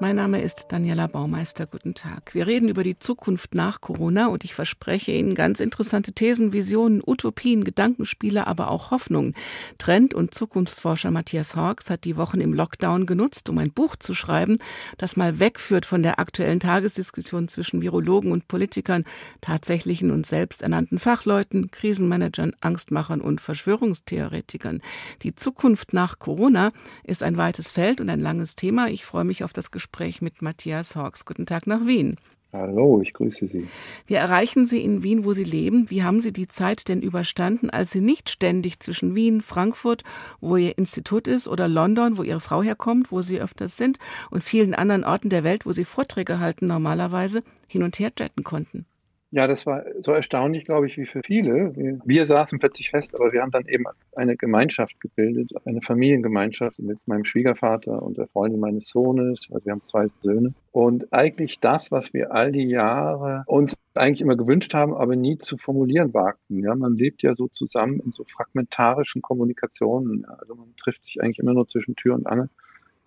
Mein Name ist Daniela Baumeister. Guten Tag. Wir reden über die Zukunft nach Corona und ich verspreche Ihnen ganz interessante Thesen, Visionen, Utopien, Gedankenspiele, aber auch Hoffnungen. Trend- und Zukunftsforscher Matthias Hawks hat die Wochen im Lockdown genutzt, um ein Buch zu schreiben, das mal wegführt von der aktuellen Tagesdiskussion zwischen Virologen und Politikern, tatsächlichen und selbsternannten Fachleuten, Krisenmanagern, Angstmachern und Verschwörungstheoretikern. Die Zukunft nach Corona ist ein weites Feld und ein langes Thema. Ich freue mich auf das Gespräch Gespräch mit Matthias Hawks. Guten Tag nach Wien. Hallo, ich grüße Sie. Wie erreichen Sie in Wien, wo Sie leben? Wie haben Sie die Zeit denn überstanden, als Sie nicht ständig zwischen Wien, Frankfurt, wo Ihr Institut ist, oder London, wo Ihre Frau herkommt, wo Sie öfters sind, und vielen anderen Orten der Welt, wo Sie Vorträge halten, normalerweise hin und her jetten konnten? Ja, das war so erstaunlich, glaube ich, wie für viele. Wir, wir, saßen plötzlich fest, aber wir haben dann eben eine Gemeinschaft gebildet, eine Familiengemeinschaft mit meinem Schwiegervater und der Freundin meines Sohnes. Also wir haben zwei Söhne. Und eigentlich das, was wir all die Jahre uns eigentlich immer gewünscht haben, aber nie zu formulieren wagten. Ja, man lebt ja so zusammen in so fragmentarischen Kommunikationen. Also man trifft sich eigentlich immer nur zwischen Tür und Angel.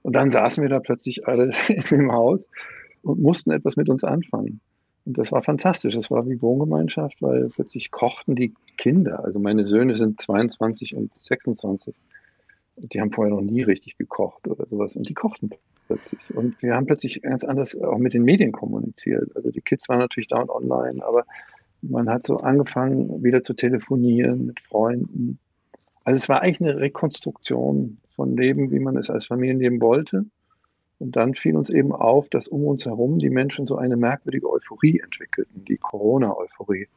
Und dann saßen wir da plötzlich alle in dem Haus und mussten etwas mit uns anfangen. Und das war fantastisch. Das war wie Wohngemeinschaft, weil plötzlich kochten die Kinder. Also meine Söhne sind 22 und 26. Die haben vorher noch nie richtig gekocht oder sowas. Und die kochten plötzlich. Und wir haben plötzlich ganz anders auch mit den Medien kommuniziert. Also die Kids waren natürlich da und online, aber man hat so angefangen, wieder zu telefonieren mit Freunden. Also es war eigentlich eine Rekonstruktion von Leben, wie man es als Familienleben wollte. Und dann fiel uns eben auf, dass um uns herum die Menschen so eine merkwürdige Euphorie entwickelten, die Corona-Euphorie.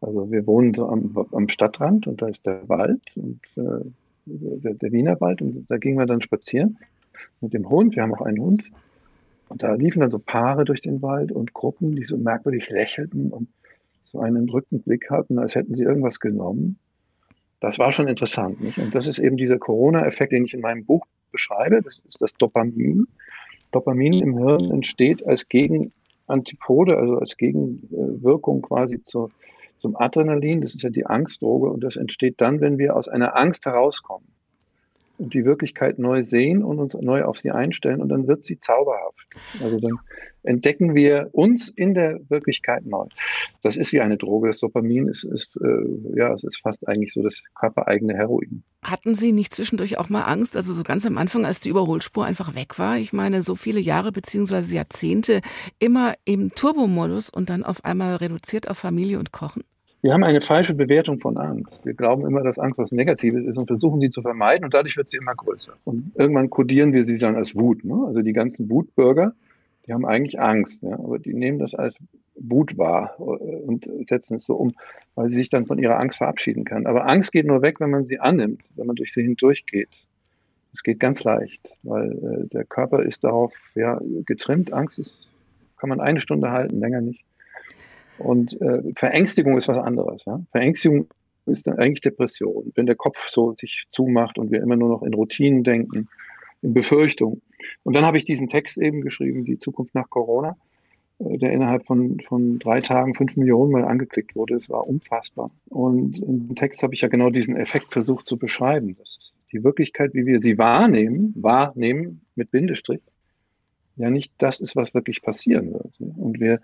Also wir wohnen so am, am, Stadtrand und da ist der Wald und äh, der, der Wiener Wald und da gingen wir dann spazieren mit dem Hund. Wir haben auch einen Hund. Und da liefen dann so Paare durch den Wald und Gruppen, die so merkwürdig lächelten und so einen entrückten Blick hatten, als hätten sie irgendwas genommen. Das war schon interessant. Nicht? Und das ist eben dieser Corona-Effekt, den ich in meinem Buch beschreibe. Das ist das Dopamin. Dopamin im Hirn entsteht als Gegenantipode, also als Gegenwirkung quasi zur, zum Adrenalin. Das ist ja die Angstdroge und das entsteht dann, wenn wir aus einer Angst herauskommen und die Wirklichkeit neu sehen und uns neu auf sie einstellen und dann wird sie zauberhaft. Also dann entdecken wir uns in der Wirklichkeit neu. Das ist wie eine Droge. Das Dopamin ist, ist äh, ja, es ist fast eigentlich so das körpereigene Heroin. Hatten Sie nicht zwischendurch auch mal Angst, also so ganz am Anfang, als die Überholspur einfach weg war? Ich meine, so viele Jahre beziehungsweise Jahrzehnte immer im Turbomodus und dann auf einmal reduziert auf Familie und Kochen? Wir haben eine falsche Bewertung von Angst. Wir glauben immer, dass Angst was Negatives ist und versuchen sie zu vermeiden und dadurch wird sie immer größer. Und irgendwann kodieren wir sie dann als Wut. Ne? Also die ganzen Wutbürger, die haben eigentlich Angst, ja? aber die nehmen das als Wut wahr äh, und setzen es so um, weil sie sich dann von ihrer Angst verabschieden kann. Aber Angst geht nur weg, wenn man sie annimmt, wenn man durch sie hindurchgeht. Es geht ganz leicht, weil äh, der Körper ist darauf ja, getrimmt. Angst ist, kann man eine Stunde halten, länger nicht. Und äh, Verängstigung ist was anderes. Ja? Verängstigung ist dann eigentlich Depression. Wenn der Kopf so sich zumacht und wir immer nur noch in Routinen denken, in Befürchtung. Und dann habe ich diesen Text eben geschrieben, die Zukunft nach Corona, äh, der innerhalb von, von drei Tagen fünf Millionen Mal angeklickt wurde. Es war unfassbar. Und dem Text habe ich ja genau diesen Effekt versucht zu beschreiben. Das ist die Wirklichkeit, wie wir sie wahrnehmen, wahrnehmen mit Bindestrich, ja nicht das ist, was wirklich passieren wird. Und wir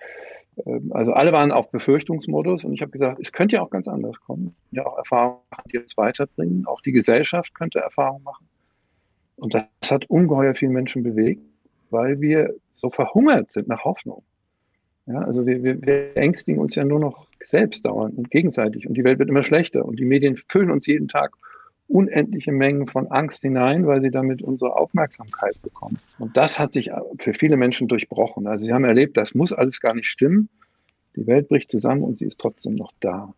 also alle waren auf Befürchtungsmodus und ich habe gesagt, es könnte ja auch ganz anders kommen. Ja, auch Erfahrungen, die uns weiterbringen. Auch die Gesellschaft könnte Erfahrungen machen. Und das hat ungeheuer viele Menschen bewegt, weil wir so verhungert sind nach Hoffnung. Ja, also wir, wir, wir ängstigen uns ja nur noch selbst dauernd und gegenseitig und die Welt wird immer schlechter und die Medien füllen uns jeden Tag unendliche Mengen von Angst hinein, weil sie damit unsere Aufmerksamkeit bekommen. Und das hat sich für viele Menschen durchbrochen. Also sie haben erlebt, das muss alles gar nicht stimmen. Die Welt bricht zusammen und sie ist trotzdem noch da.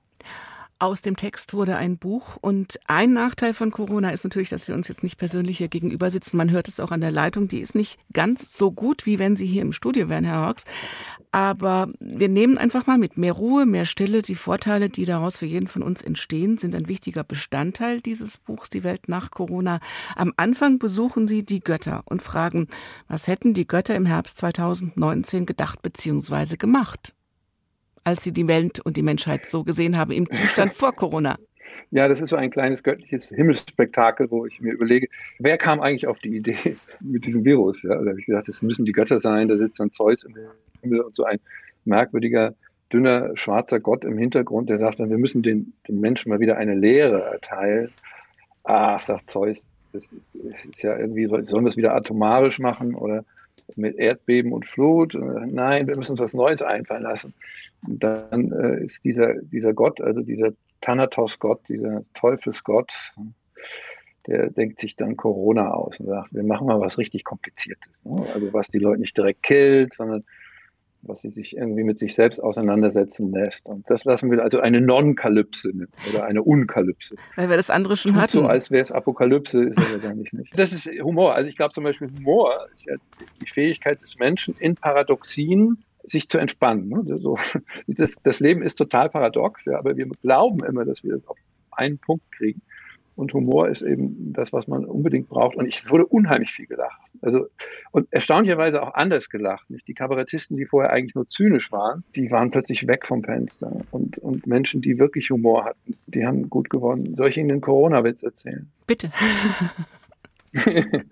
Aus dem Text wurde ein Buch und ein Nachteil von Corona ist natürlich, dass wir uns jetzt nicht persönlich hier gegenüber sitzen. Man hört es auch an der Leitung, die ist nicht ganz so gut, wie wenn Sie hier im Studio wären, Herr Hawks. Aber wir nehmen einfach mal mit mehr Ruhe, mehr Stille. Die Vorteile, die daraus für jeden von uns entstehen, sind ein wichtiger Bestandteil dieses Buchs, Die Welt nach Corona. Am Anfang besuchen Sie die Götter und fragen, was hätten die Götter im Herbst 2019 gedacht bzw. gemacht? Als Sie die Welt und die Menschheit so gesehen haben im Zustand vor Corona? Ja, das ist so ein kleines göttliches Himmelsspektakel, wo ich mir überlege, wer kam eigentlich auf die Idee mit diesem Virus? Ja, da habe ich gedacht, das müssen die Götter sein, da sitzt dann Zeus im Himmel und so ein merkwürdiger, dünner, schwarzer Gott im Hintergrund, der sagt dann, wir müssen den, den Menschen mal wieder eine Lehre erteilen. Ach, sagt Zeus, das ist ja irgendwie, sollen wir es wieder atomarisch machen oder mit Erdbeben und Flut? Nein, wir müssen uns was Neues einfallen lassen. Und dann äh, ist dieser, dieser Gott, also dieser Thanatos-Gott, dieser Teufelsgott, der denkt sich dann Corona aus und sagt, wir machen mal was richtig Kompliziertes. Ne? Also was die Leute nicht direkt killt, sondern was sie sich irgendwie mit sich selbst auseinandersetzen lässt. Und das lassen wir also eine Non-Kalypse oder eine Unkalypse. Weil wir das andere schon Tut hatten. So als wäre es Apokalypse, ist es ja gar nicht, nicht. Das ist Humor. Also ich glaube zum Beispiel Humor ist ja die Fähigkeit des Menschen in Paradoxien sich zu entspannen. Ne? So, das, das, Leben ist total paradox, ja, aber wir glauben immer, dass wir das auf einen Punkt kriegen. Und Humor ist eben das, was man unbedingt braucht. Und ich wurde unheimlich viel gelacht. Also, und erstaunlicherweise auch anders gelacht. Nicht? Die Kabarettisten, die vorher eigentlich nur zynisch waren, die waren plötzlich weg vom Fenster. Und, und Menschen, die wirklich Humor hatten, die haben gut gewonnen. Soll ich Ihnen den Corona-Witz erzählen? Bitte.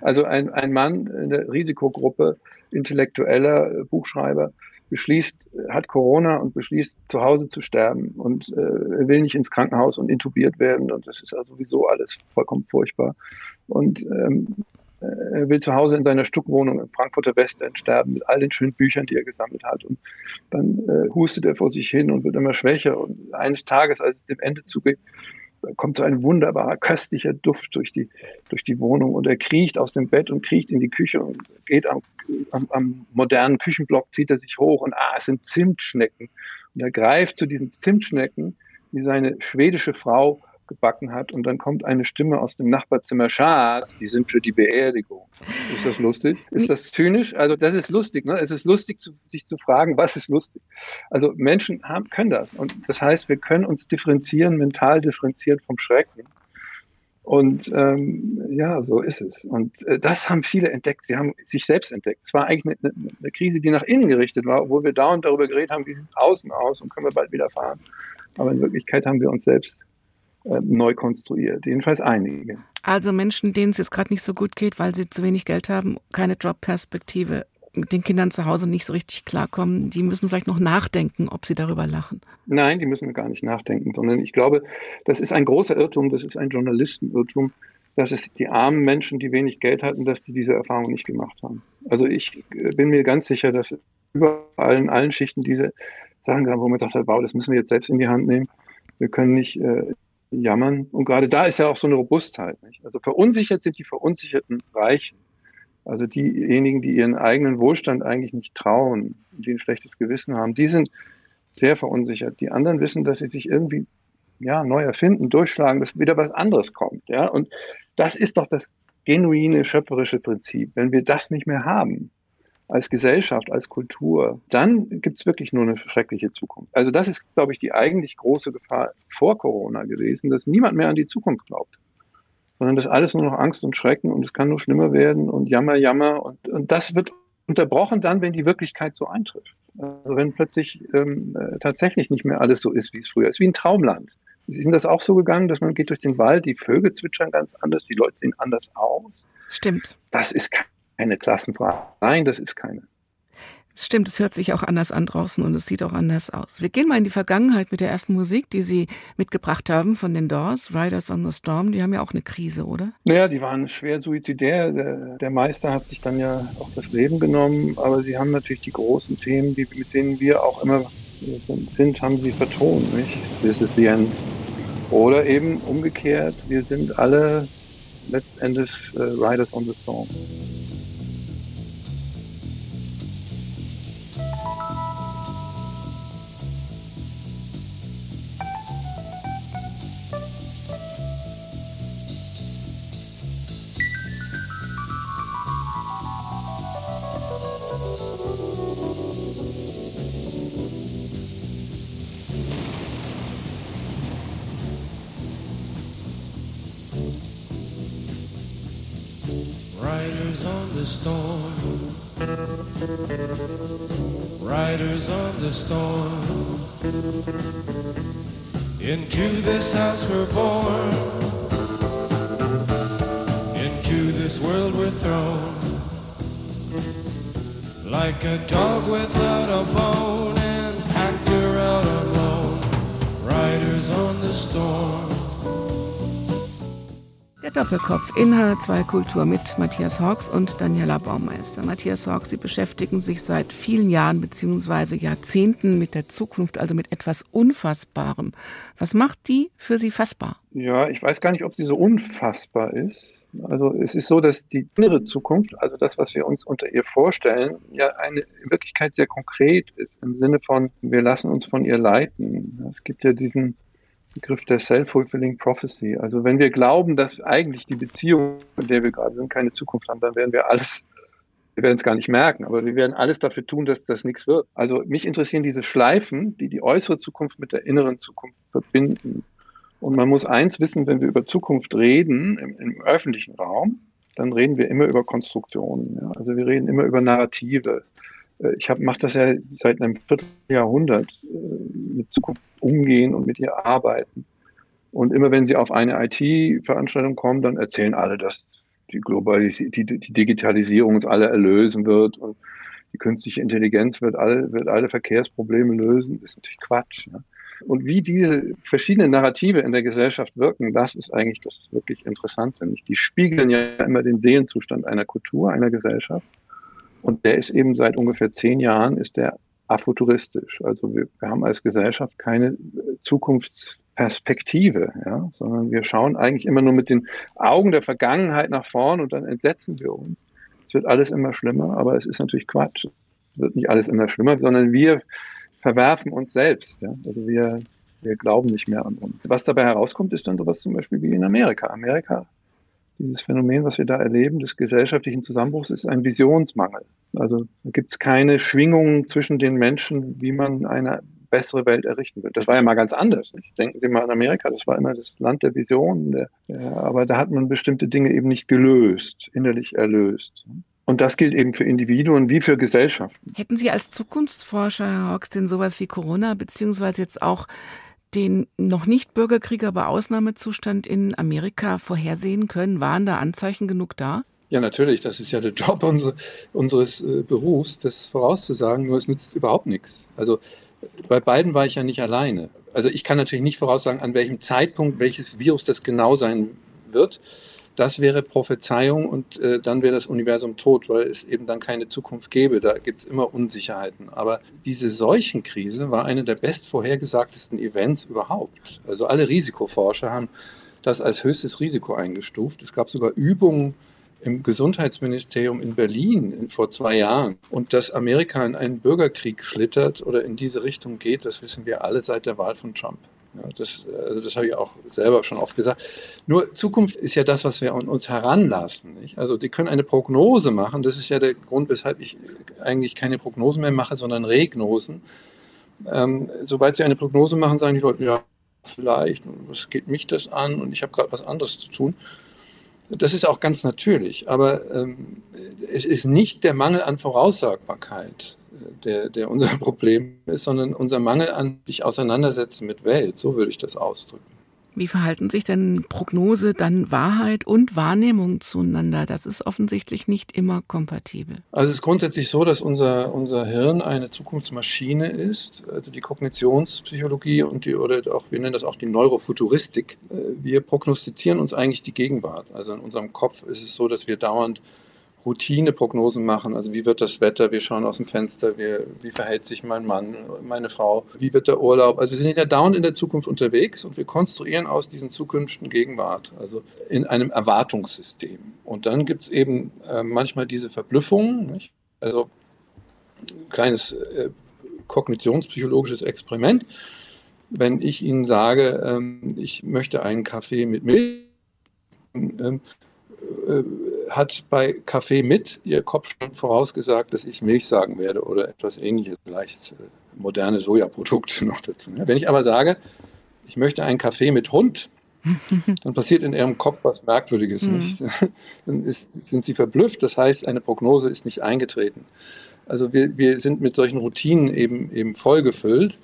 also ein, ein Mann in der Risikogruppe, intellektueller Buchschreiber, beschließt, hat Corona und beschließt, zu Hause zu sterben und äh, will nicht ins Krankenhaus und intubiert werden. Und das ist ja sowieso alles vollkommen furchtbar. Und ähm, er will zu Hause in seiner Stuckwohnung in Frankfurter Westend sterben mit all den schönen Büchern, die er gesammelt hat. Und dann äh, hustet er vor sich hin und wird immer schwächer. Und eines Tages, als es dem Ende zugeht, kommt so ein wunderbarer, köstlicher Duft durch die, durch die Wohnung und er kriecht aus dem Bett und kriecht in die Küche und geht am, am, am modernen Küchenblock, zieht er sich hoch und ah, es sind Zimtschnecken. Und er greift zu diesen Zimtschnecken, die seine schwedische Frau gebacken hat und dann kommt eine Stimme aus dem Nachbarzimmer, Schatz, die sind für die Beerdigung. Ist das lustig? Ist das zynisch? Also das ist lustig. Ne? Es ist lustig, zu, sich zu fragen, was ist lustig? Also Menschen haben, können das und das heißt, wir können uns differenzieren, mental differenziert vom Schrecken. Und ähm, ja, so ist es. Und äh, das haben viele entdeckt. Sie haben sich selbst entdeckt. Es war eigentlich eine, eine, Krise, die nach innen gerichtet war, wo wir dauernd darüber geredet haben, wie sieht es außen aus und können wir bald wieder fahren. Aber in Wirklichkeit haben wir uns selbst neu konstruiert. Jedenfalls einige. Also Menschen, denen es jetzt gerade nicht so gut geht, weil sie zu wenig Geld haben, keine Jobperspektive, mit den Kindern zu Hause nicht so richtig klarkommen, die müssen vielleicht noch nachdenken, ob sie darüber lachen. Nein, die müssen gar nicht nachdenken, sondern ich glaube, das ist ein großer Irrtum, das ist ein Journalistenirrtum, dass es die armen Menschen, die wenig Geld hatten, dass die diese Erfahrung nicht gemacht haben. Also ich äh, bin mir ganz sicher, dass überall in allen Schichten diese Sachen gab, wo man sagt, wow, das müssen wir jetzt selbst in die Hand nehmen. Wir können nicht äh, jammern. Und gerade da ist ja auch so eine Robustheit. Nicht? Also verunsichert sind die verunsicherten Reichen. Also diejenigen, die ihren eigenen Wohlstand eigentlich nicht trauen, die ein schlechtes Gewissen haben, die sind sehr verunsichert. Die anderen wissen, dass sie sich irgendwie ja, neu erfinden, durchschlagen, dass wieder was anderes kommt. Ja? Und das ist doch das genuine schöpferische Prinzip. Wenn wir das nicht mehr haben, als Gesellschaft, als Kultur, dann gibt es wirklich nur eine schreckliche Zukunft. Also das ist, glaube ich, die eigentlich große Gefahr vor Corona gewesen, dass niemand mehr an die Zukunft glaubt, sondern dass alles nur noch Angst und Schrecken und es kann nur schlimmer werden und Jammer, Jammer und, und das wird unterbrochen dann, wenn die Wirklichkeit so eintrifft. Also wenn plötzlich ähm, äh, tatsächlich nicht mehr alles so ist, wie es früher ist, wie ein Traumland. Sie sind das auch so gegangen, dass man geht durch den Wald, die Vögel zwitschern ganz anders, die Leute sehen anders aus. Stimmt. Das ist kein keine Klassenfrage. Nein, das ist keine. Stimmt, es hört sich auch anders an draußen und es sieht auch anders aus. Wir gehen mal in die Vergangenheit mit der ersten Musik, die Sie mitgebracht haben von den Doors, Riders on the Storm. Die haben ja auch eine Krise, oder? Naja, die waren schwer suizidär. Der, der Meister hat sich dann ja auch das Leben genommen, aber sie haben natürlich die großen Themen, die, mit denen wir auch immer sind, haben sie vertont. Nicht? This is the end. Oder eben umgekehrt, wir sind alle letztendlich äh, Riders on the Storm. In H2 Kultur mit Matthias Hawks und Daniela Baumeister. Matthias Hawks, Sie beschäftigen sich seit vielen Jahren bzw. Jahrzehnten mit der Zukunft, also mit etwas Unfassbarem. Was macht die für Sie fassbar? Ja, ich weiß gar nicht, ob sie so unfassbar ist. Also es ist so, dass die innere Zukunft, also das, was wir uns unter ihr vorstellen, ja eine in Wirklichkeit sehr konkret ist, im Sinne von, wir lassen uns von ihr leiten. Es gibt ja diesen Begriff der Self-Fulfilling Prophecy. Also wenn wir glauben, dass eigentlich die Beziehung, in der wir gerade sind, keine Zukunft haben, dann werden wir alles, wir werden es gar nicht merken, aber wir werden alles dafür tun, dass das nichts wird. Also mich interessieren diese Schleifen, die die äußere Zukunft mit der inneren Zukunft verbinden. Und man muss eins wissen, wenn wir über Zukunft reden im, im öffentlichen Raum, dann reden wir immer über Konstruktionen. Ja? Also wir reden immer über Narrative. Äh, ich mache das ja seit einem Vierteljahrhundert äh, mit Zukunft umgehen und mit ihr arbeiten. Und immer wenn sie auf eine IT-Veranstaltung kommen, dann erzählen alle, dass die, Globalis die, die Digitalisierung uns alle erlösen wird und die künstliche Intelligenz wird alle, wird alle Verkehrsprobleme lösen. Das ist natürlich Quatsch. Ne? Und wie diese verschiedenen Narrative in der Gesellschaft wirken, das ist eigentlich das wirklich Interessante. Die spiegeln ja immer den Seelenzustand einer Kultur, einer Gesellschaft. Und der ist eben seit ungefähr zehn Jahren ist der afuturistisch. Also wir, wir haben als Gesellschaft keine Zukunftsperspektive, ja, sondern wir schauen eigentlich immer nur mit den Augen der Vergangenheit nach vorn und dann entsetzen wir uns. Es wird alles immer schlimmer, aber es ist natürlich Quatsch. Es wird nicht alles immer schlimmer, sondern wir verwerfen uns selbst. Ja? Also wir, wir glauben nicht mehr an uns. Was dabei herauskommt, ist dann sowas zum Beispiel wie in Amerika. Amerika dieses Phänomen, was wir da erleben, des gesellschaftlichen Zusammenbruchs, ist ein Visionsmangel. Also gibt es keine Schwingungen zwischen den Menschen, wie man eine bessere Welt errichten wird. Das war ja mal ganz anders. Nicht? Denken Sie mal an Amerika, das war immer das Land der Visionen, der, aber da hat man bestimmte Dinge eben nicht gelöst, innerlich erlöst. Und das gilt eben für Individuen wie für Gesellschaften. Hätten Sie als Zukunftsforscher, Herr Hawks, denn sowas wie Corona, beziehungsweise jetzt auch den noch nicht Bürgerkrieg, aber Ausnahmezustand in Amerika vorhersehen können? Waren da Anzeichen genug da? Ja, natürlich. Das ist ja der Job unsere, unseres äh, Berufs, das vorauszusagen. Nur es nützt überhaupt nichts. Also bei beiden war ich ja nicht alleine. Also ich kann natürlich nicht voraussagen, an welchem Zeitpunkt welches Virus das genau sein wird. Das wäre Prophezeiung und äh, dann wäre das Universum tot, weil es eben dann keine Zukunft gäbe. Da gibt es immer Unsicherheiten. Aber diese Seuchenkrise war eine der best vorhergesagtesten Events überhaupt. Also alle Risikoforscher haben das als höchstes Risiko eingestuft. Es gab sogar Übungen im Gesundheitsministerium in Berlin vor zwei Jahren. Und dass Amerika in einen Bürgerkrieg schlittert oder in diese Richtung geht, das wissen wir alle seit der Wahl von Trump. Ja, das, also das habe ich auch selber schon oft gesagt. Nur Zukunft ist ja das, was wir an uns heranlassen. Nicht? Also Sie können eine Prognose machen. Das ist ja der Grund, weshalb ich eigentlich keine Prognosen mehr mache, sondern Regnosen. Ähm, sobald Sie eine Prognose machen, sagen die Leute, ja, vielleicht, was geht mich das an und ich habe gerade was anderes zu tun. Das ist auch ganz natürlich, aber ähm, es ist nicht der Mangel an Voraussagbarkeit, der, der unser Problem ist, sondern unser Mangel an sich auseinandersetzen mit Welt. So würde ich das ausdrücken. Wie verhalten sich denn Prognose, dann Wahrheit und Wahrnehmung zueinander? Das ist offensichtlich nicht immer kompatibel. Also es ist grundsätzlich so, dass unser, unser Hirn eine Zukunftsmaschine ist, also die Kognitionspsychologie und die, oder auch, wir nennen das auch die Neurofuturistik. Äh, wir prognostizieren uns eigentlich die Gegenwart. Also in unserem Kopf ist es so, dass wir dauernd Routineprognosen machen. Also wie wird das Wetter? Wir schauen aus dem Fenster. Wir, wie verhält sich mein Mann, meine Frau? Wie wird der Urlaub? Also wir sind ja dauernd in der Zukunft unterwegs und wir konstruieren aus diesen Zukünften Gegenwart. Also in einem Erwartungssystem. Und dann gibt es eben äh, manchmal diese Verblüffungen. Nicht? Also ein kleines äh, kognitionspsychologisches Experiment. Wenn ich Ihnen sage, ähm, ich möchte einen Kaffee mit Milch, ähm, äh, hat bei Kaffee mit ihr Kopf schon vorausgesagt, dass ich Milch sagen werde oder etwas ähnliches, vielleicht äh, moderne Sojaprodukte noch dazu. Wenn ich aber sage, ich möchte einen Kaffee mit Hund, dann passiert in ihrem Kopf was Merkwürdiges mhm. nicht. Dann ist, sind sie verblüfft, das heißt, eine Prognose ist nicht eingetreten. Also wir, wir sind mit solchen Routinen eben, eben vollgefüllt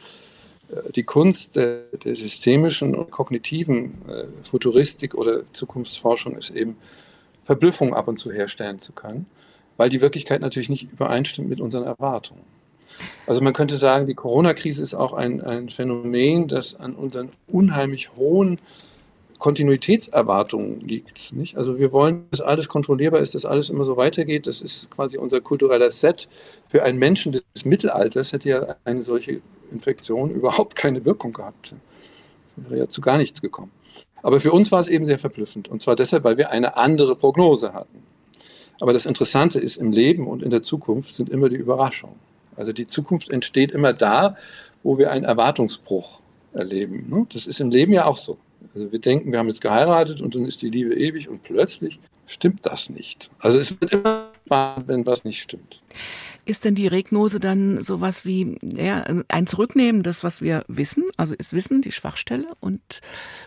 äh, die Kunst der, der systemischen und kognitiven äh, Futuristik oder Zukunftsforschung ist eben, Verblüffung ab und zu herstellen zu können, weil die Wirklichkeit natürlich nicht übereinstimmt mit unseren Erwartungen. Also man könnte sagen, die Corona-Krise ist auch ein, ein Phänomen, das an unseren unheimlich hohen Kontinuitätserwartungen liegt. Nicht? Also wir wollen, dass alles kontrollierbar ist, dass alles immer so weitergeht. Das ist quasi unser kultureller Set. Für einen Menschen des Mittelalters hätte ja eine solche Infektion überhaupt keine Wirkung gehabt. Es wäre ja zu gar nichts gekommen. Aber für uns war es eben sehr verblüffend. Und zwar deshalb, weil wir eine andere Prognose hatten. Aber das Interessante ist, im Leben und in der Zukunft sind immer die Überraschungen. Also die Zukunft entsteht immer da, wo wir einen Erwartungsbruch erleben. Ne? Das ist im Leben ja auch so. Also wir denken, wir haben jetzt geheiratet und dann ist die Liebe ewig und plötzlich stimmt das nicht. Also es wird immer spannend, wenn was nicht stimmt. Ist denn die Regnose dann sowas wie ja, ein Zurücknehmen, das, was wir wissen? Also ist Wissen die Schwachstelle und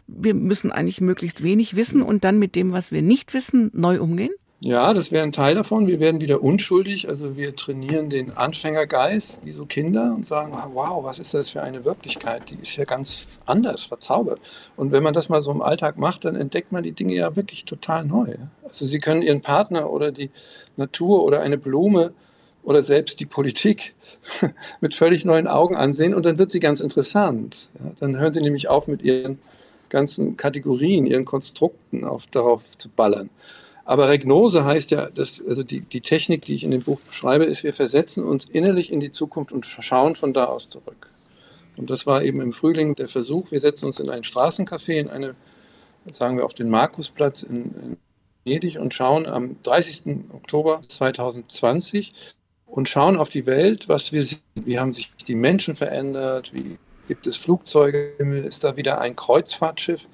wir müssen eigentlich möglichst wenig wissen und dann mit dem, was wir nicht wissen, neu umgehen? Ja, das wäre ein Teil davon. Wir werden wieder unschuldig. Also wir trainieren den Anfängergeist, wie so Kinder, und sagen, wow, was ist das für eine Wirklichkeit? Die ist ja ganz anders, verzaubert. Und wenn man das mal so im Alltag macht, dann entdeckt man die Dinge ja wirklich total neu. Also Sie können Ihren Partner oder die Natur oder eine Blume oder selbst die Politik mit völlig neuen Augen ansehen und dann wird sie ganz interessant. Ja, dann hören Sie nämlich auf mit Ihren ganzen Kategorien, Ihren Konstrukten auf, darauf zu ballern. Aber Regnose heißt ja, dass, also die, die Technik, die ich in dem Buch beschreibe, ist, wir versetzen uns innerlich in die Zukunft und schauen von da aus zurück. Und das war eben im Frühling der Versuch. Wir setzen uns in ein Straßencafé, in eine, sagen wir, auf den Markusplatz in, in Venedig und schauen am 30. Oktober 2020 und schauen auf die Welt, was wir sehen. Wie haben sich die Menschen verändert? Wie gibt es Flugzeuge? Ist da wieder ein Kreuzfahrtschiff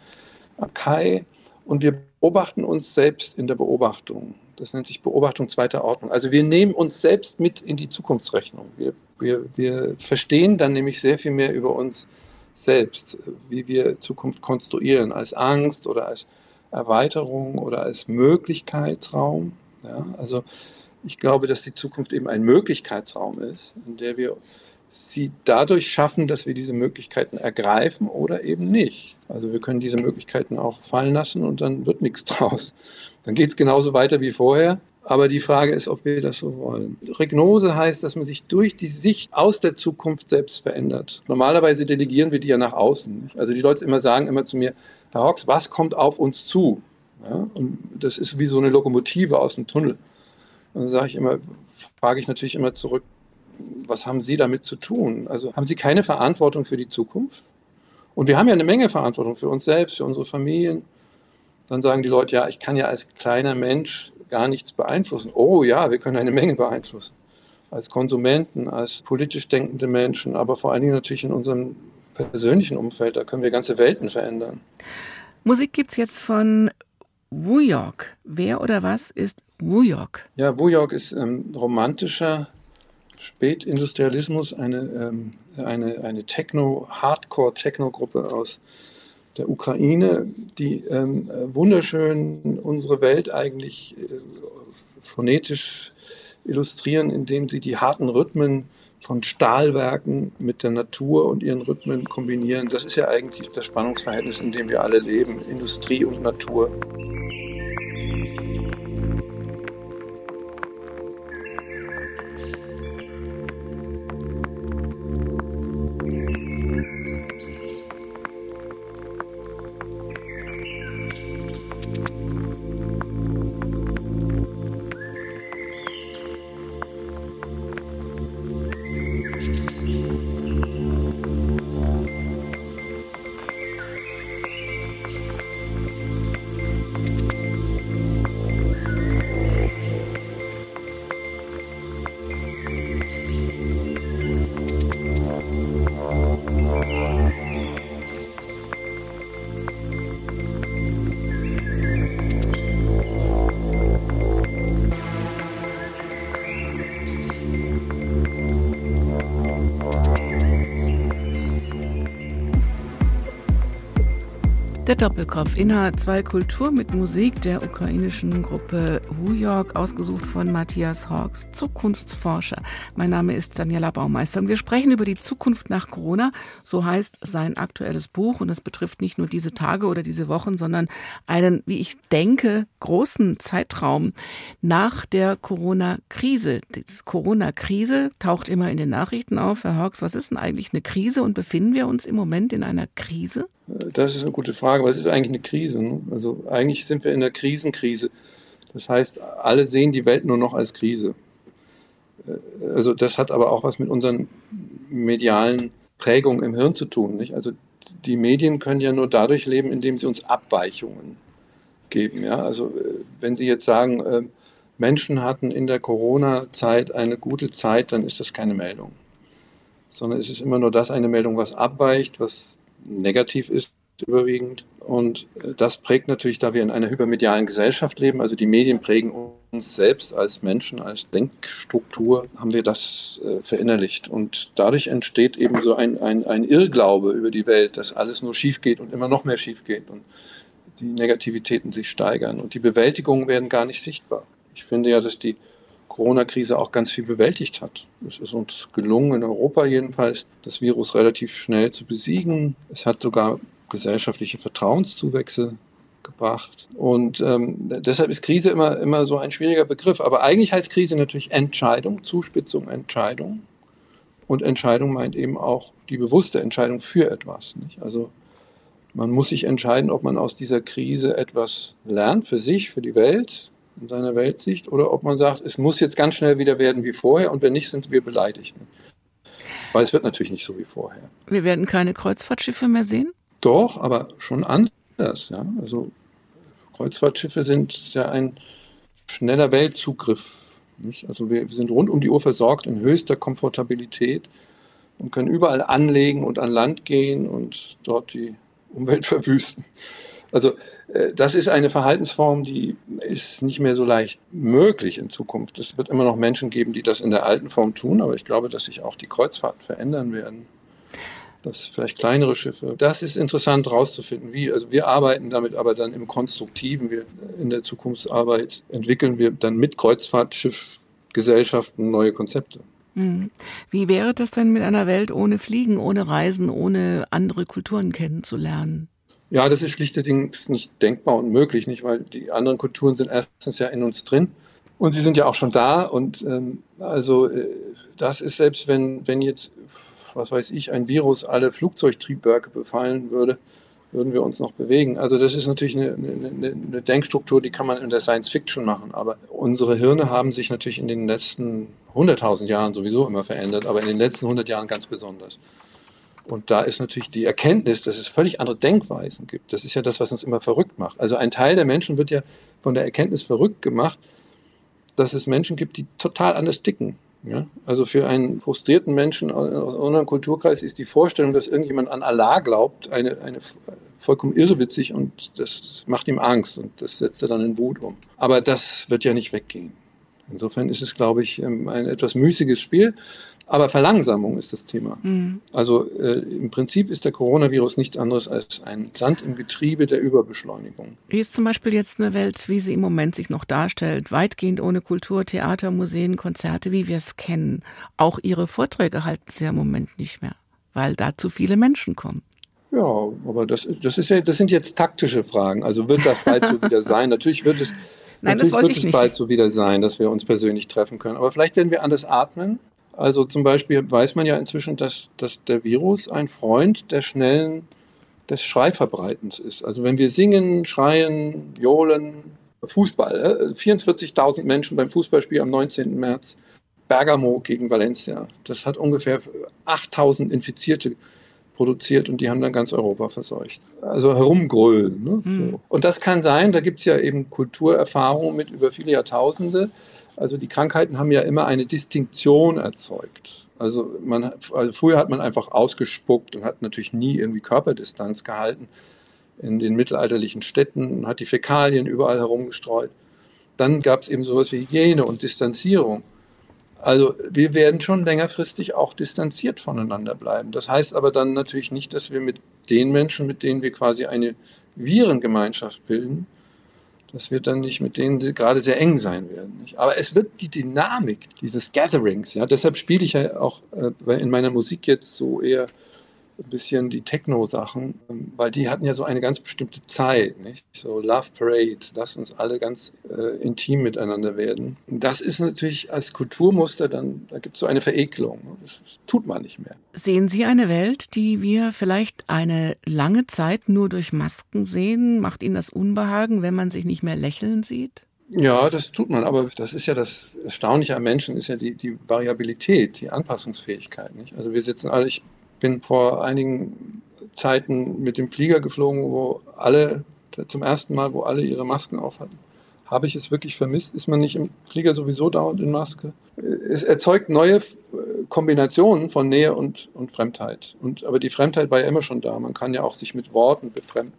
am Kai? Und wir beobachten uns selbst in der Beobachtung. Das nennt sich Beobachtung zweiter Ordnung. Also wir nehmen uns selbst mit in die Zukunftsrechnung. Wir, wir, wir verstehen dann nämlich sehr viel mehr über uns selbst, wie wir Zukunft konstruieren, als Angst oder als Erweiterung oder als Möglichkeitsraum. Ja, also ich glaube, dass die Zukunft eben ein Möglichkeitsraum ist, in der wir sie dadurch schaffen, dass wir diese Möglichkeiten ergreifen oder eben nicht. Also wir können diese Möglichkeiten auch fallen lassen und dann wird nichts draus. Dann geht es genauso weiter wie vorher. Aber die Frage ist, ob wir das so wollen. Regnose heißt, dass man sich durch die Sicht aus der Zukunft selbst verändert. Normalerweise delegieren wir die ja nach außen. Also die Leute immer sagen immer zu mir, Herr Hawks, was kommt auf uns zu? Ja? Und das ist wie so eine Lokomotive aus dem Tunnel. Und dann sage ich immer, frage ich natürlich immer zurück, was haben Sie damit zu tun? Also haben Sie keine Verantwortung für die Zukunft? Und wir haben ja eine Menge Verantwortung für uns selbst, für unsere Familien. Dann sagen die Leute, ja, ich kann ja als kleiner Mensch gar nichts beeinflussen. Oh ja, wir können eine Menge beeinflussen. Als Konsumenten, als politisch denkende Menschen, aber vor allen Dingen natürlich in unserem persönlichen Umfeld, da können wir ganze Welten verändern. Musik gibt es jetzt von Wu York. Wer oder was ist Wu York? Ja, Wu York ist ähm, romantischer Spätindustrialismus, eine, ähm, eine, eine Techno, Hardcore-Techno-Gruppe aus der Ukraine, die ähm, wunderschön unsere Welt eigentlich äh, phonetisch illustrieren, indem sie die harten Rhythmen von Stahlwerken mit der Natur und ihren Rhythmen kombinieren. Das ist ja eigentlich das Spannungsverhältnis, in dem wir alle leben, Industrie und Natur. Doppelkopf in H2 Kultur mit Musik der ukrainischen Gruppe Wujok, ausgesucht von Matthias Hawks, Zukunftsforscher. Mein Name ist Daniela Baumeister und wir sprechen über die Zukunft nach Corona. So heißt sein aktuelles Buch und es betrifft nicht nur diese Tage oder diese Wochen, sondern einen, wie ich denke, großen Zeitraum nach der Corona-Krise. Die Corona-Krise taucht immer in den Nachrichten auf. Herr Hawks, was ist denn eigentlich eine Krise und befinden wir uns im Moment in einer Krise? Das ist eine gute Frage. Was ist eigentlich eine Krise? Ne? Also eigentlich sind wir in einer Krisenkrise. Das heißt, alle sehen die Welt nur noch als Krise. Äh, also das hat aber auch was mit unseren medialen Prägungen im Hirn zu tun. Nicht? Also die Medien können ja nur dadurch leben, indem sie uns Abweichungen geben. Ja? Also äh, wenn Sie jetzt sagen, äh, Menschen hatten in der Corona-Zeit eine gute Zeit, dann ist das keine Meldung. Sondern es ist immer nur das eine Meldung, was abweicht, was negativ ist überwiegend. Und äh, das prägt natürlich, da wir in einer hypermedialen Gesellschaft leben, also die Medien prägen uns selbst als Menschen, als Denkstruktur, haben wir das äh, verinnerlicht. Und dadurch entsteht eben so ein, ein, ein Irrglaube über die Welt, dass alles nur schief geht und immer noch mehr schief geht und die Negativitäten sich steigern. Und die Bewältigungen werden gar nicht sichtbar. Ich finde ja, dass die Corona-Krise auch ganz viel bewältigt hat. Es ist uns gelungen, in Europa jedenfalls, das Virus relativ schnell zu besiegen. Es hat sogar gesellschaftliche Vertrauenszuwächse gebracht. Und ähm, deshalb ist Krise immer, immer so ein schwieriger Begriff. Aber eigentlich heißt Krise natürlich Entscheidung, Zuspitzung, Entscheidung. Und Entscheidung meint eben auch die bewusste Entscheidung für etwas. Nicht? Also man muss sich entscheiden, ob man aus dieser Krise etwas lernt für sich, für die Welt, in seiner Weltsicht oder ob man sagt, es muss jetzt ganz schnell wieder werden wie vorher und wenn nicht, sind wir beleidigt. Weil es wird natürlich nicht so wie vorher. Wir werden keine Kreuzfahrtschiffe mehr sehen? Doch, aber schon anders. Ja? Also Kreuzfahrtschiffe sind ja ein schneller Weltzugriff. Nicht? Also wir, wir sind rund um die Uhr versorgt in höchster Komfortabilität und können überall anlegen und an Land gehen und dort die Umwelt verwüsten. Also das ist eine Verhaltensform, die ist nicht mehr so leicht möglich in Zukunft. Es wird immer noch Menschen geben, die das in der alten Form tun, aber ich glaube, dass sich auch die Kreuzfahrten verändern werden. Das vielleicht kleinere Schiffe. Das ist interessant herauszufinden. Also wir arbeiten damit aber dann im Konstruktiven. Wir in der Zukunftsarbeit entwickeln wir dann mit Kreuzfahrtschiffgesellschaften neue Konzepte. Hm. Wie wäre das denn mit einer Welt ohne Fliegen, ohne Reisen, ohne andere Kulturen kennenzulernen? Ja, das ist schlichterdings nicht denkbar und möglich, nicht, weil die anderen Kulturen sind erstens ja in uns drin und sie sind ja auch schon da und ähm, also äh, das ist selbst wenn wenn jetzt was weiß ich ein Virus alle Flugzeugtriebwerke befallen würde, würden wir uns noch bewegen. Also das ist natürlich eine, eine, eine Denkstruktur, die kann man in der Science Fiction machen, aber unsere Hirne haben sich natürlich in den letzten 100.000 Jahren sowieso immer verändert, aber in den letzten 100 Jahren ganz besonders. Und da ist natürlich die Erkenntnis, dass es völlig andere Denkweisen gibt. Das ist ja das, was uns immer verrückt macht. Also ein Teil der Menschen wird ja von der Erkenntnis verrückt gemacht, dass es Menschen gibt, die total anders ticken. Ja? Also für einen frustrierten Menschen aus unserem Kulturkreis ist die Vorstellung, dass irgendjemand an Allah glaubt, eine, eine vollkommen irrewitzig und das macht ihm Angst und das setzt er dann in Wut um. Aber das wird ja nicht weggehen. Insofern ist es, glaube ich, ähm, ein etwas müßiges Spiel. Aber Verlangsamung ist das Thema. Mhm. Also äh, im Prinzip ist der Coronavirus nichts anderes als ein Sand im Getriebe der Überbeschleunigung. Wie ist zum Beispiel jetzt eine Welt, wie sie im Moment sich noch darstellt, weitgehend ohne Kultur, Theater, Museen, Konzerte, wie wir es kennen. Auch Ihre Vorträge halten Sie ja im Moment nicht mehr, weil da zu viele Menschen kommen. Ja, aber das, das, ist ja, das sind jetzt taktische Fragen. Also wird das bald so wieder sein? Natürlich wird es Nein, das wollte ich nicht. bald so wieder sein, dass wir uns persönlich treffen können. Aber vielleicht werden wir anders atmen. Also zum Beispiel weiß man ja inzwischen, dass, dass der Virus ein Freund der schnellen, des Schreiverbreitens ist. Also wenn wir singen, schreien, johlen, Fußball, 44.000 äh, Menschen beim Fußballspiel am 19. März, Bergamo gegen Valencia. Das hat ungefähr 8.000 Infizierte produziert und die haben dann ganz Europa verseucht. Also herumgrölen. Ne? Mhm. So. Und das kann sein, da gibt es ja eben Kulturerfahrungen mit über viele Jahrtausende. Also die Krankheiten haben ja immer eine Distinktion erzeugt. Also, man, also früher hat man einfach ausgespuckt und hat natürlich nie irgendwie Körperdistanz gehalten in den mittelalterlichen Städten hat die Fäkalien überall herumgestreut. Dann gab es eben sowas wie Hygiene und Distanzierung. Also wir werden schon längerfristig auch distanziert voneinander bleiben. Das heißt aber dann natürlich nicht, dass wir mit den Menschen, mit denen wir quasi eine Virengemeinschaft bilden, dass wir dann nicht mit denen gerade sehr eng sein werden. Nicht? Aber es wird die Dynamik dieses Gatherings, ja, deshalb spiele ich ja auch äh, in meiner Musik jetzt so eher ein bisschen die Techno-Sachen, ähm, weil die hatten ja so eine ganz bestimmte Zeit, nicht? So Love Parade, lass uns alle ganz äh, intim miteinander werden. Das ist natürlich als Kulturmuster dann, da gibt es so eine Verekelung. Das, das tut man nicht mehr. Sehen Sie eine Welt, die wir vielleicht eine lange Zeit nur durch Masken sehen? Macht Ihnen das Unbehagen, wenn man sich nicht mehr lächeln sieht? Ja, das tut man, aber das ist ja das Erstaunliche am Menschen, ist ja die, die Variabilität, die Anpassungsfähigkeit. Nicht? Also wir sitzen alle, ich bin vor einigen Zeiten mit dem Flieger geflogen, wo alle, zum ersten Mal, wo alle ihre Masken auf hatten. Habe ich es wirklich vermisst? Ist man nicht im Flieger sowieso dauernd in Maske? Es erzeugt neue Kombinationen von Nähe und, und Fremdheit. Und, aber die Fremdheit war ja immer schon da. Man kann ja auch sich mit Worten befremden.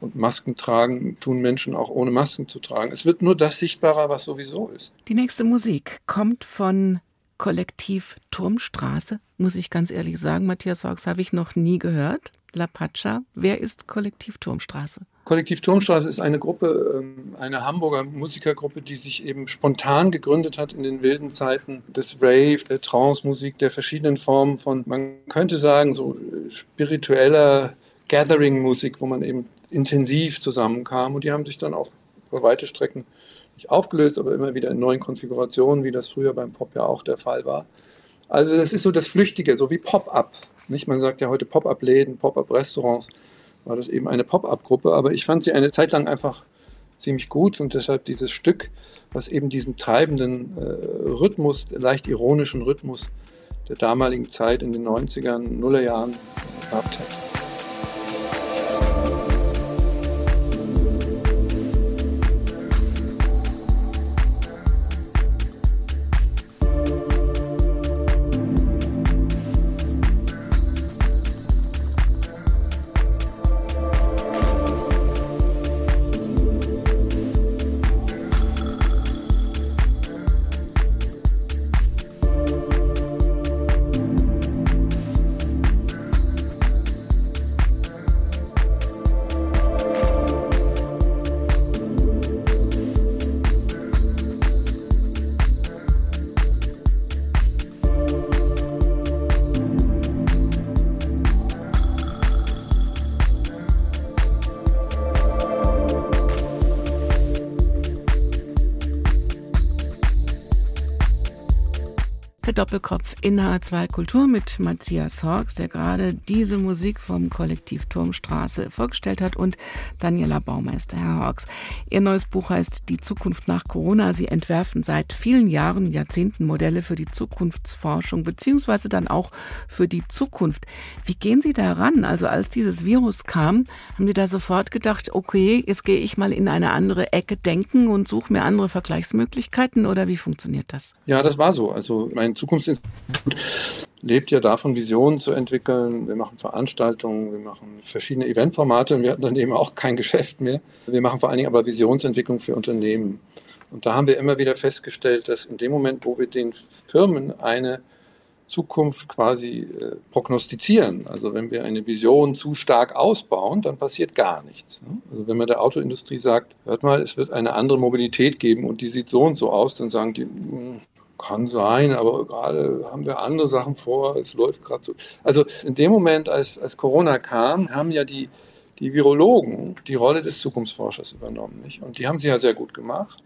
Und Masken tragen tun Menschen auch ohne Masken zu tragen. Es wird nur das sichtbarer, was sowieso ist. Die nächste Musik kommt von Kollektiv Turmstraße, muss ich ganz ehrlich sagen, Matthias Hawks habe ich noch nie gehört. La Pacha, wer ist Kollektiv Turmstraße? Kollektiv Turmstraße ist eine Gruppe, ähm, eine Hamburger Musikergruppe, die sich eben spontan gegründet hat in den wilden Zeiten des Rave, der Trance-Musik, der verschiedenen Formen von, man könnte sagen, so spiritueller Gathering-Musik, wo man eben intensiv zusammenkam und die haben sich dann auch über weite Strecken nicht aufgelöst, aber immer wieder in neuen Konfigurationen, wie das früher beim Pop ja auch der Fall war. Also das ist so das Flüchtige, so wie Pop-up. Nicht? Man sagt ja heute Pop-up-Läden, Pop-up-Restaurants, war das eben eine Pop-up-Gruppe, aber ich fand sie eine Zeit lang einfach ziemlich gut und deshalb dieses Stück, was eben diesen treibenden äh, Rhythmus, leicht ironischen Rhythmus der damaligen Zeit in den 90ern, Nullerjahren gehabt hat. Doppelkopf in H2 Kultur mit Matthias Hawks, der gerade diese Musik vom Kollektiv Turmstraße vorgestellt hat und Daniela Baumeister. Herr Hawks, Ihr neues Buch heißt Die Zukunft nach Corona. Sie entwerfen seit vielen Jahren, Jahrzehnten Modelle für die Zukunftsforschung beziehungsweise dann auch für die Zukunft. Wie gehen Sie da ran? Also als dieses Virus kam, haben Sie da sofort gedacht, okay, jetzt gehe ich mal in eine andere Ecke denken und suche mir andere Vergleichsmöglichkeiten oder wie funktioniert das? Ja, das war so. Also mein Zukunftsinstitut lebt ja davon, Visionen zu entwickeln. Wir machen Veranstaltungen, wir machen verschiedene Eventformate und wir hatten dann eben auch kein Geschäft mehr. Wir machen vor allen Dingen aber Visionsentwicklung für Unternehmen. Und da haben wir immer wieder festgestellt, dass in dem Moment, wo wir den Firmen eine Zukunft quasi äh, prognostizieren. Also wenn wir eine Vision zu stark ausbauen, dann passiert gar nichts. Ne? Also wenn man der Autoindustrie sagt, hört mal, es wird eine andere Mobilität geben und die sieht so und so aus, dann sagen die, hm, kann sein, aber gerade haben wir andere Sachen vor, es läuft gerade so. Also in dem Moment, als, als Corona kam, haben ja die, die Virologen die Rolle des Zukunftsforschers übernommen. Nicht? Und die haben sie ja sehr gut gemacht.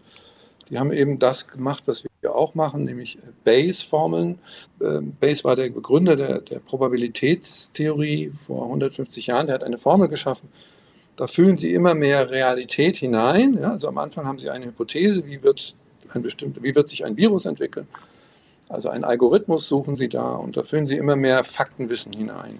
Die haben eben das gemacht, was wir auch machen, nämlich Bayes-Formeln. Ähm, Bayes war der Begründer der, der Probabilitätstheorie vor 150 Jahren. Der hat eine Formel geschaffen. Da fühlen sie immer mehr Realität hinein. Ja, also am Anfang haben sie eine Hypothese, wie wird ein bestimmte, wie wird sich ein Virus entwickeln. Also einen Algorithmus suchen Sie da und da füllen Sie immer mehr Faktenwissen hinein.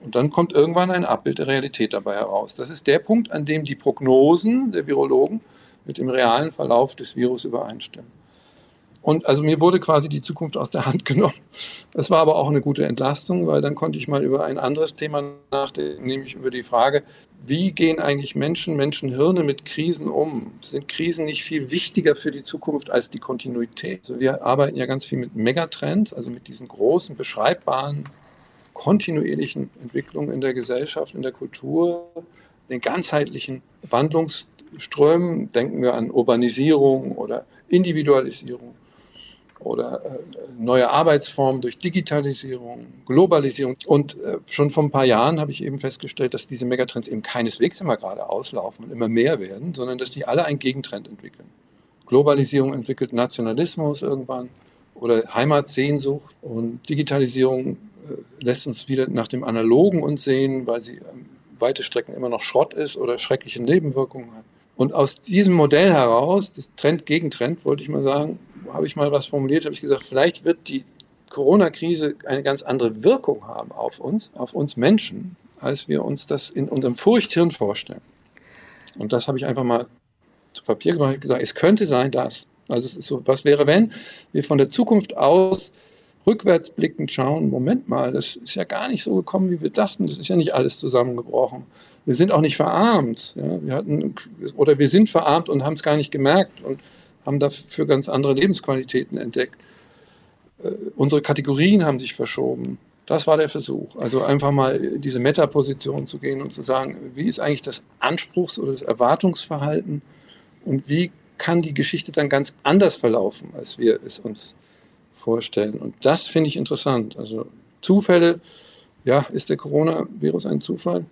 Und dann kommt irgendwann ein Abbild der Realität dabei heraus. Das ist der Punkt, an dem die Prognosen der Virologen mit dem realen Verlauf des Virus übereinstimmen. Und also mir wurde quasi die Zukunft aus der Hand genommen. Das war aber auch eine gute Entlastung, weil dann konnte ich mal über ein anderes Thema nachdenken, nämlich über die Frage, wie gehen eigentlich Menschen, Menschenhirne mit Krisen um? Sind Krisen nicht viel wichtiger für die Zukunft als die Kontinuität? Also wir arbeiten ja ganz viel mit Megatrends, also mit diesen großen, beschreibbaren, kontinuierlichen Entwicklungen in der Gesellschaft, in der Kultur, den ganzheitlichen Wandlungsströmen, denken wir an Urbanisierung oder Individualisierung oder äh, neue Arbeitsformen durch Digitalisierung, Globalisierung. Und äh, schon vor ein paar Jahren habe ich eben festgestellt, dass diese Megatrends eben keineswegs immer gerade auslaufen und immer mehr werden, sondern dass die alle einen Gegentrend entwickeln. Globalisierung entwickelt Nationalismus irgendwann oder Heimatsehnsucht und Digitalisierung äh, lässt uns wieder nach dem Analogen uns sehen, weil sie ähm, weite Strecken immer noch Schrott ist oder schreckliche Nebenwirkungen hat. Und aus diesem Modell heraus, das Trend gegen Trend, wollte ich mal sagen, habe ich mal was formuliert, habe ich gesagt, vielleicht wird die Corona-Krise eine ganz andere Wirkung haben auf uns, auf uns Menschen, als wir uns das in unserem Furchthirn vorstellen. Und das habe ich einfach mal zu Papier gebracht und gesagt, es könnte sein, dass. Also es ist so, was wäre, wenn wir von der Zukunft aus rückwärtsblickend schauen, Moment mal, das ist ja gar nicht so gekommen, wie wir dachten, das ist ja nicht alles zusammengebrochen. Wir sind auch nicht verarmt. Ja? Wir hatten, oder wir sind verarmt und haben es gar nicht gemerkt und haben dafür ganz andere Lebensqualitäten entdeckt. Äh, unsere Kategorien haben sich verschoben. Das war der Versuch. Also einfach mal diese Metaposition zu gehen und zu sagen, wie ist eigentlich das Anspruchs- oder das Erwartungsverhalten und wie kann die Geschichte dann ganz anders verlaufen, als wir es uns vorstellen. Und das finde ich interessant. Also Zufälle, ja, ist der Coronavirus ein Zufall?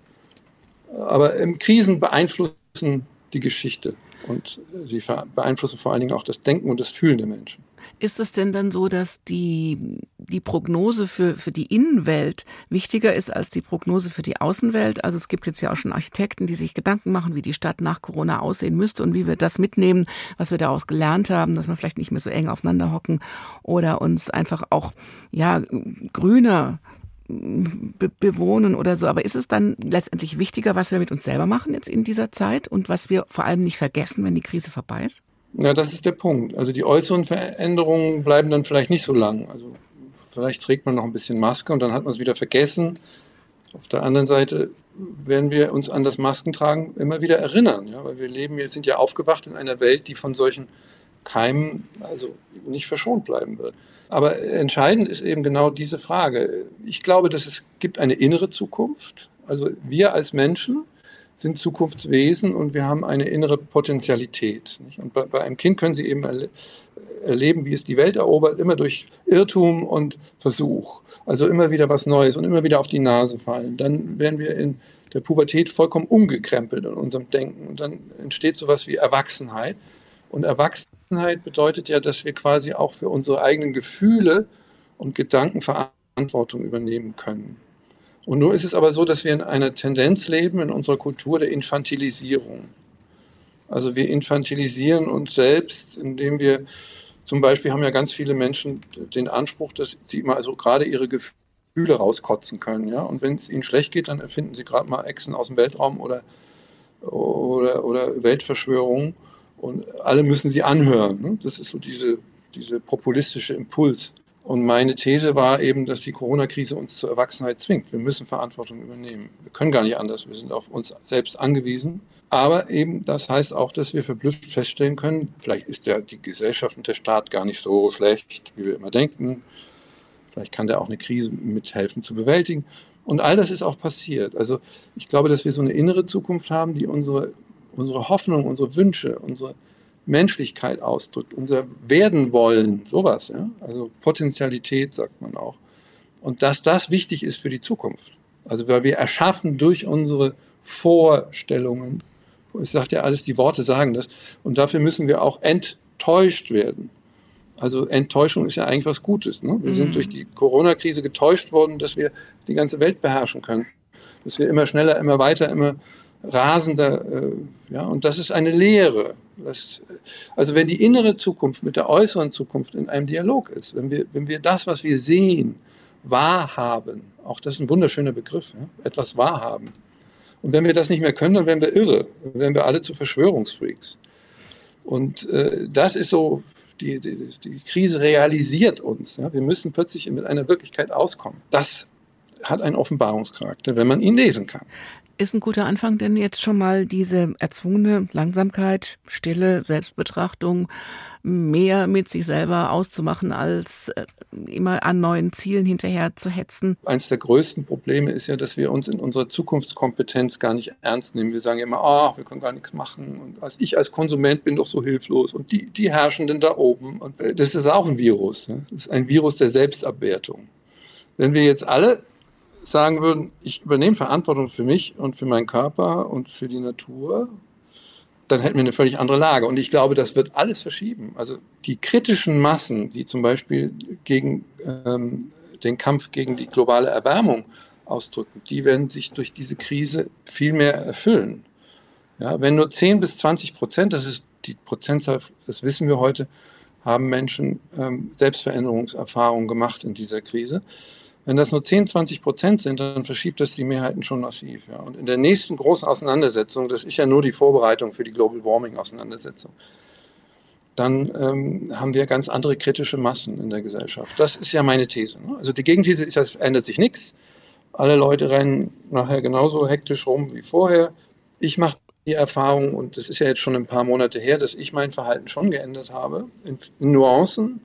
Aber Krisen beeinflussen die Geschichte und sie beeinflussen vor allen Dingen auch das Denken und das Fühlen der Menschen. Ist es denn dann so, dass die, die Prognose für, für die Innenwelt wichtiger ist als die Prognose für die Außenwelt? Also es gibt jetzt ja auch schon Architekten, die sich Gedanken machen, wie die Stadt nach Corona aussehen müsste und wie wir das mitnehmen, was wir daraus gelernt haben, dass wir vielleicht nicht mehr so eng aufeinander hocken oder uns einfach auch, ja, grüner be bewohnen oder so. Aber ist es dann letztendlich wichtiger, was wir mit uns selber machen jetzt in dieser Zeit und was wir vor allem nicht vergessen, wenn die Krise vorbei ist? Ja, das ist der Punkt. Also die äußeren Veränderungen bleiben dann vielleicht nicht so lang. Also vielleicht trägt man noch ein bisschen Maske und dann hat man es wieder vergessen. Auf der anderen Seite werden wir uns an das Maskentragen immer wieder erinnern, ja, weil wir leben, wir sind ja aufgewacht in einer Welt, die von solchen Keimen also nicht verschont bleiben wird. Aber entscheidend ist eben genau diese Frage. Ich glaube, dass es gibt eine innere Zukunft. Also wir als Menschen sind Zukunftswesen und wir haben eine innere Potentialität. Und bei, einem Kind können Sie eben erleben, wie es die Welt erobert, immer durch Irrtum und Versuch. Also immer wieder was Neues und immer wieder auf die Nase fallen. Dann werden wir in der Pubertät vollkommen umgekrempelt in unserem Denken. Und dann entsteht sowas wie Erwachsenheit. Und Erwachsenheit bedeutet ja, dass wir quasi auch für unsere eigenen Gefühle und Gedanken Verantwortung übernehmen können. Und nur ist es aber so, dass wir in einer Tendenz leben in unserer Kultur der Infantilisierung. Also wir infantilisieren uns selbst, indem wir zum Beispiel haben ja ganz viele Menschen den Anspruch, dass sie immer also gerade ihre Gefühle rauskotzen können. Ja? Und wenn es ihnen schlecht geht, dann erfinden sie gerade mal Echsen aus dem Weltraum oder, oder, oder Weltverschwörungen. Und alle müssen sie anhören. Ne? Das ist so diese, diese populistische Impuls. Und meine These war eben, dass die Corona-Krise uns zur Erwachsenheit zwingt. Wir müssen Verantwortung übernehmen. Wir können gar nicht anders. Wir sind auf uns selbst angewiesen. Aber eben, das heißt auch, dass wir verblüfft feststellen können, vielleicht ist ja die Gesellschaft und der Staat gar nicht so schlecht, wie wir immer denken. Vielleicht kann der auch eine Krise mithelfen zu bewältigen. Und all das ist auch passiert. Also ich glaube, dass wir so eine innere Zukunft haben, die unsere unsere Hoffnung, unsere Wünsche, unsere Menschlichkeit ausdrückt, unser Werden wollen, sowas, ja? also Potentialität sagt man auch. Und dass das wichtig ist für die Zukunft. Also weil wir erschaffen durch unsere Vorstellungen, es sagt ja alles, die Worte sagen das, und dafür müssen wir auch enttäuscht werden. Also Enttäuschung ist ja eigentlich was Gutes. Ne? Wir mhm. sind durch die Corona-Krise getäuscht worden, dass wir die ganze Welt beherrschen können. Dass wir immer schneller, immer weiter, immer rasender, äh, ja, und das ist eine Lehre. Das, also wenn die innere Zukunft mit der äußeren Zukunft in einem Dialog ist, wenn wir, wenn wir das, was wir sehen, wahrhaben, auch das ist ein wunderschöner Begriff, ja, etwas wahrhaben. Und wenn wir das nicht mehr können, dann werden wir irre, dann werden wir alle zu Verschwörungsfreaks. Und äh, das ist so, die, die, die Krise realisiert uns. Ja. Wir müssen plötzlich mit einer Wirklichkeit auskommen. Das hat einen Offenbarungscharakter, wenn man ihn lesen kann ist ein guter Anfang, denn jetzt schon mal diese erzwungene Langsamkeit, Stille, Selbstbetrachtung, mehr mit sich selber auszumachen, als äh, immer an neuen Zielen hinterher zu hetzen. Eines der größten Probleme ist ja, dass wir uns in unserer Zukunftskompetenz gar nicht ernst nehmen. Wir sagen immer, ach, wir können gar nichts machen. Und als ich als Konsument bin doch so hilflos. Und die, die Herrschenden da oben. Und äh, das ist auch ein Virus. Ne? Das ist ein Virus der Selbstabwertung. Wenn wir jetzt alle sagen würden, ich übernehme Verantwortung für mich und für meinen Körper und für die Natur, dann hätten wir eine völlig andere Lage. Und ich glaube, das wird alles verschieben. Also die kritischen Massen, die zum Beispiel gegen ähm, den Kampf gegen die globale Erwärmung ausdrücken, die werden sich durch diese Krise viel mehr erfüllen. Ja, wenn nur 10 bis 20 Prozent, das ist die Prozentzahl, das wissen wir heute, haben Menschen ähm, Selbstveränderungserfahrungen gemacht in dieser Krise, wenn das nur 10, 20 Prozent sind, dann verschiebt das die Mehrheiten schon massiv. Ja. Und in der nächsten großen Auseinandersetzung, das ist ja nur die Vorbereitung für die Global Warming Auseinandersetzung, dann ähm, haben wir ganz andere kritische Massen in der Gesellschaft. Das ist ja meine These. Ne? Also die Gegenthese ist, es ändert sich nichts. Alle Leute rennen nachher genauso hektisch rum wie vorher. Ich mache die Erfahrung, und das ist ja jetzt schon ein paar Monate her, dass ich mein Verhalten schon geändert habe, in Nuancen,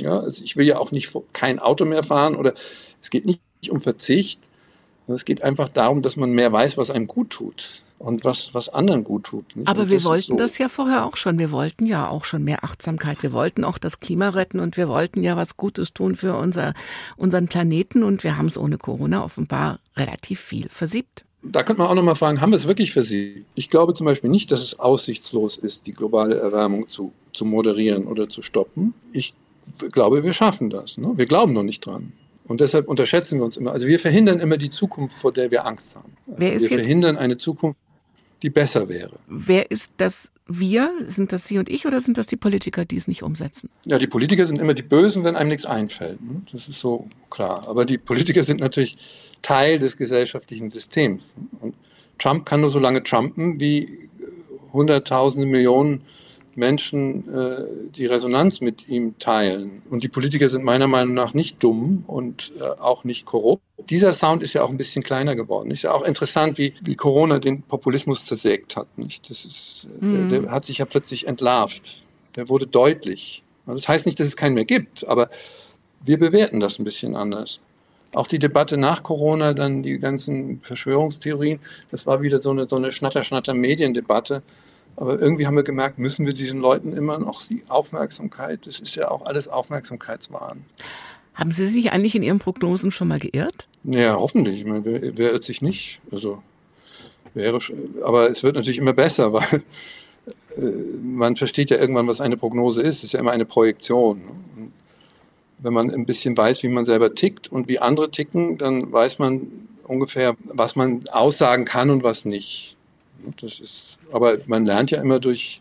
ja, also ich will ja auch nicht kein Auto mehr fahren oder es geht nicht um Verzicht. Es geht einfach darum, dass man mehr weiß, was einem gut tut und was, was anderen gut tut. Nicht? Aber wir wollten so. das ja vorher auch schon. Wir wollten ja auch schon mehr Achtsamkeit. Wir wollten auch das Klima retten und wir wollten ja was Gutes tun für unser, unseren Planeten und wir haben es ohne Corona offenbar relativ viel versiebt. Da könnte man auch nochmal fragen, haben wir es wirklich versiebt? Ich glaube zum Beispiel nicht, dass es aussichtslos ist, die globale Erwärmung zu, zu moderieren oder zu stoppen. Ich glaube, wir schaffen das. Ne? Wir glauben noch nicht dran. Und deshalb unterschätzen wir uns immer. Also wir verhindern immer die Zukunft, vor der wir Angst haben. Ist wir verhindern eine Zukunft, die besser wäre. Wer ist das wir? Sind das Sie und ich oder sind das die Politiker, die es nicht umsetzen? Ja, die Politiker sind immer die Bösen, wenn einem nichts einfällt. Ne? Das ist so klar. Aber die Politiker sind natürlich Teil des gesellschaftlichen Systems. Und Trump kann nur so lange trumpen, wie Hunderttausende Millionen Menschen äh, die Resonanz mit ihm teilen. Und die Politiker sind meiner Meinung nach nicht dumm und äh, auch nicht korrupt. Dieser Sound ist ja auch ein bisschen kleiner geworden. Ist ja auch interessant, wie, wie Corona den Populismus zersägt hat. Nicht? Das ist, mhm. der, der hat sich ja plötzlich entlarvt. Der wurde deutlich. Das heißt nicht, dass es keinen mehr gibt, aber wir bewerten das ein bisschen anders. Auch die Debatte nach Corona, dann die ganzen Verschwörungstheorien, das war wieder so eine, so eine Schnatter-Schnatter-Mediendebatte. Aber irgendwie haben wir gemerkt, müssen wir diesen Leuten immer noch die Aufmerksamkeit, das ist ja auch alles Aufmerksamkeitswahn. Haben Sie sich eigentlich in Ihren Prognosen schon mal geirrt? Ja, hoffentlich. Ich meine, wer, wer irrt sich nicht? Also wäre, aber es wird natürlich immer besser, weil äh, man versteht ja irgendwann, was eine Prognose ist. Es ist ja immer eine Projektion. Ne? wenn man ein bisschen weiß, wie man selber tickt und wie andere ticken, dann weiß man ungefähr, was man aussagen kann und was nicht. Das ist, aber man lernt ja immer durch,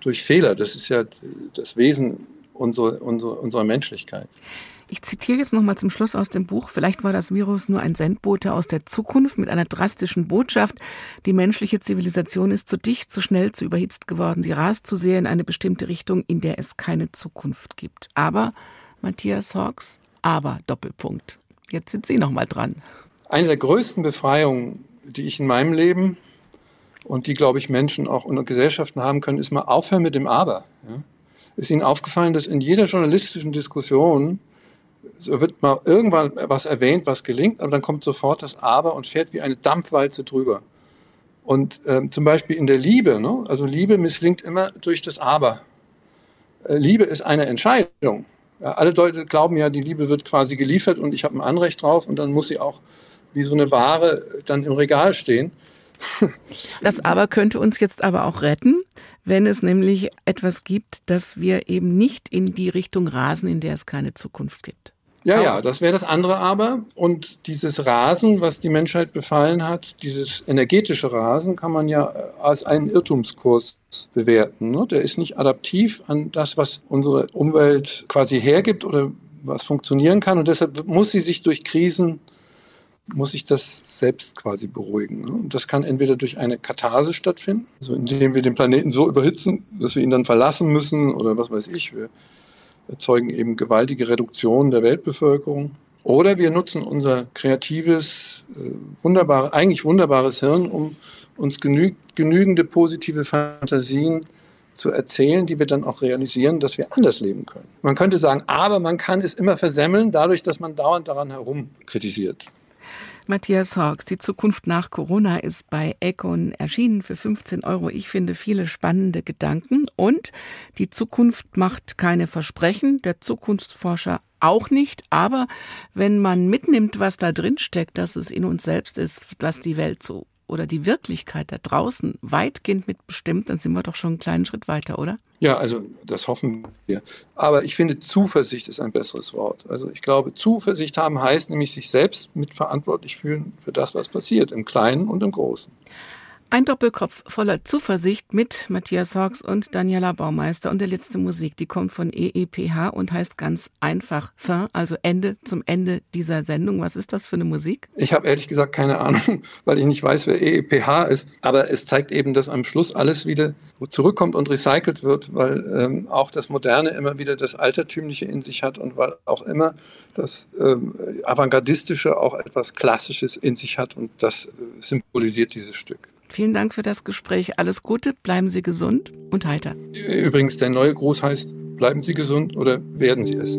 durch Fehler. Das ist ja das Wesen unserer, unserer, unserer Menschlichkeit. Ich zitiere jetzt nochmal zum Schluss aus dem Buch. Vielleicht war das Virus nur ein Sendbote aus der Zukunft mit einer drastischen Botschaft. Die menschliche Zivilisation ist zu dicht, zu schnell, zu überhitzt geworden. Sie rast zu sehr in eine bestimmte Richtung, in der es keine Zukunft gibt. Aber, Matthias Hawks, aber Doppelpunkt. Jetzt sind Sie nochmal dran. Eine der größten Befreiungen, die ich in meinem Leben und die, glaube ich, Menschen auch und Gesellschaften haben können, ist mal aufhören mit dem Aber. Ja? Ist Ihnen aufgefallen, dass in jeder journalistischen Diskussion so wird mal irgendwann was erwähnt, was gelingt, aber dann kommt sofort das Aber und fährt wie eine Dampfwalze drüber. Und ähm, zum Beispiel in der Liebe, ne? also Liebe misslingt immer durch das Aber. Äh, Liebe ist eine Entscheidung. Ja, alle Leute glauben ja, die Liebe wird quasi geliefert und ich habe ein Anrecht drauf und dann muss sie auch wie so eine Ware dann im Regal stehen. Das aber könnte uns jetzt aber auch retten, wenn es nämlich etwas gibt, dass wir eben nicht in die Richtung rasen, in der es keine Zukunft gibt. Ja, ja, das wäre das andere aber. Und dieses Rasen, was die Menschheit befallen hat, dieses energetische Rasen, kann man ja als einen Irrtumskurs bewerten. Ne? Der ist nicht adaptiv an das, was unsere Umwelt quasi hergibt oder was funktionieren kann. Und deshalb muss sie sich durch Krisen muss ich das selbst quasi beruhigen. Ne? Und das kann entweder durch eine Katharse stattfinden, also indem wir den Planeten so überhitzen, dass wir ihn dann verlassen müssen oder was weiß ich. Wir erzeugen eben gewaltige Reduktionen der Weltbevölkerung. Oder wir nutzen unser kreatives, äh, wunderbar, eigentlich wunderbares Hirn, um uns genü genügende positive Fantasien zu erzählen, die wir dann auch realisieren, dass wir anders leben können. Man könnte sagen, aber man kann es immer versemmeln, dadurch, dass man dauernd daran herum kritisiert. Matthias Hawks, die Zukunft nach Corona ist bei Econ erschienen für 15 Euro. Ich finde viele spannende Gedanken und die Zukunft macht keine Versprechen, der Zukunftsforscher auch nicht. Aber wenn man mitnimmt, was da drin steckt, dass es in uns selbst ist, was die Welt so oder die Wirklichkeit da draußen weitgehend mitbestimmt, dann sind wir doch schon einen kleinen Schritt weiter, oder? Ja, also das hoffen wir. Aber ich finde, Zuversicht ist ein besseres Wort. Also ich glaube, Zuversicht haben heißt nämlich sich selbst mitverantwortlich fühlen für das, was passiert, im Kleinen und im Großen. Ein Doppelkopf voller Zuversicht mit Matthias Hawks und Daniela Baumeister. Und der letzte Musik, die kommt von EEPH und heißt ganz einfach Fin, also Ende zum Ende dieser Sendung. Was ist das für eine Musik? Ich habe ehrlich gesagt keine Ahnung, weil ich nicht weiß, wer EEPH ist. Aber es zeigt eben, dass am Schluss alles wieder zurückkommt und recycelt wird, weil ähm, auch das Moderne immer wieder das Altertümliche in sich hat und weil auch immer das ähm, Avantgardistische auch etwas Klassisches in sich hat und das äh, symbolisiert dieses Stück. Vielen Dank für das Gespräch. Alles Gute, bleiben Sie gesund und heiter. Übrigens, der neue Gruß heißt, bleiben Sie gesund oder werden Sie es?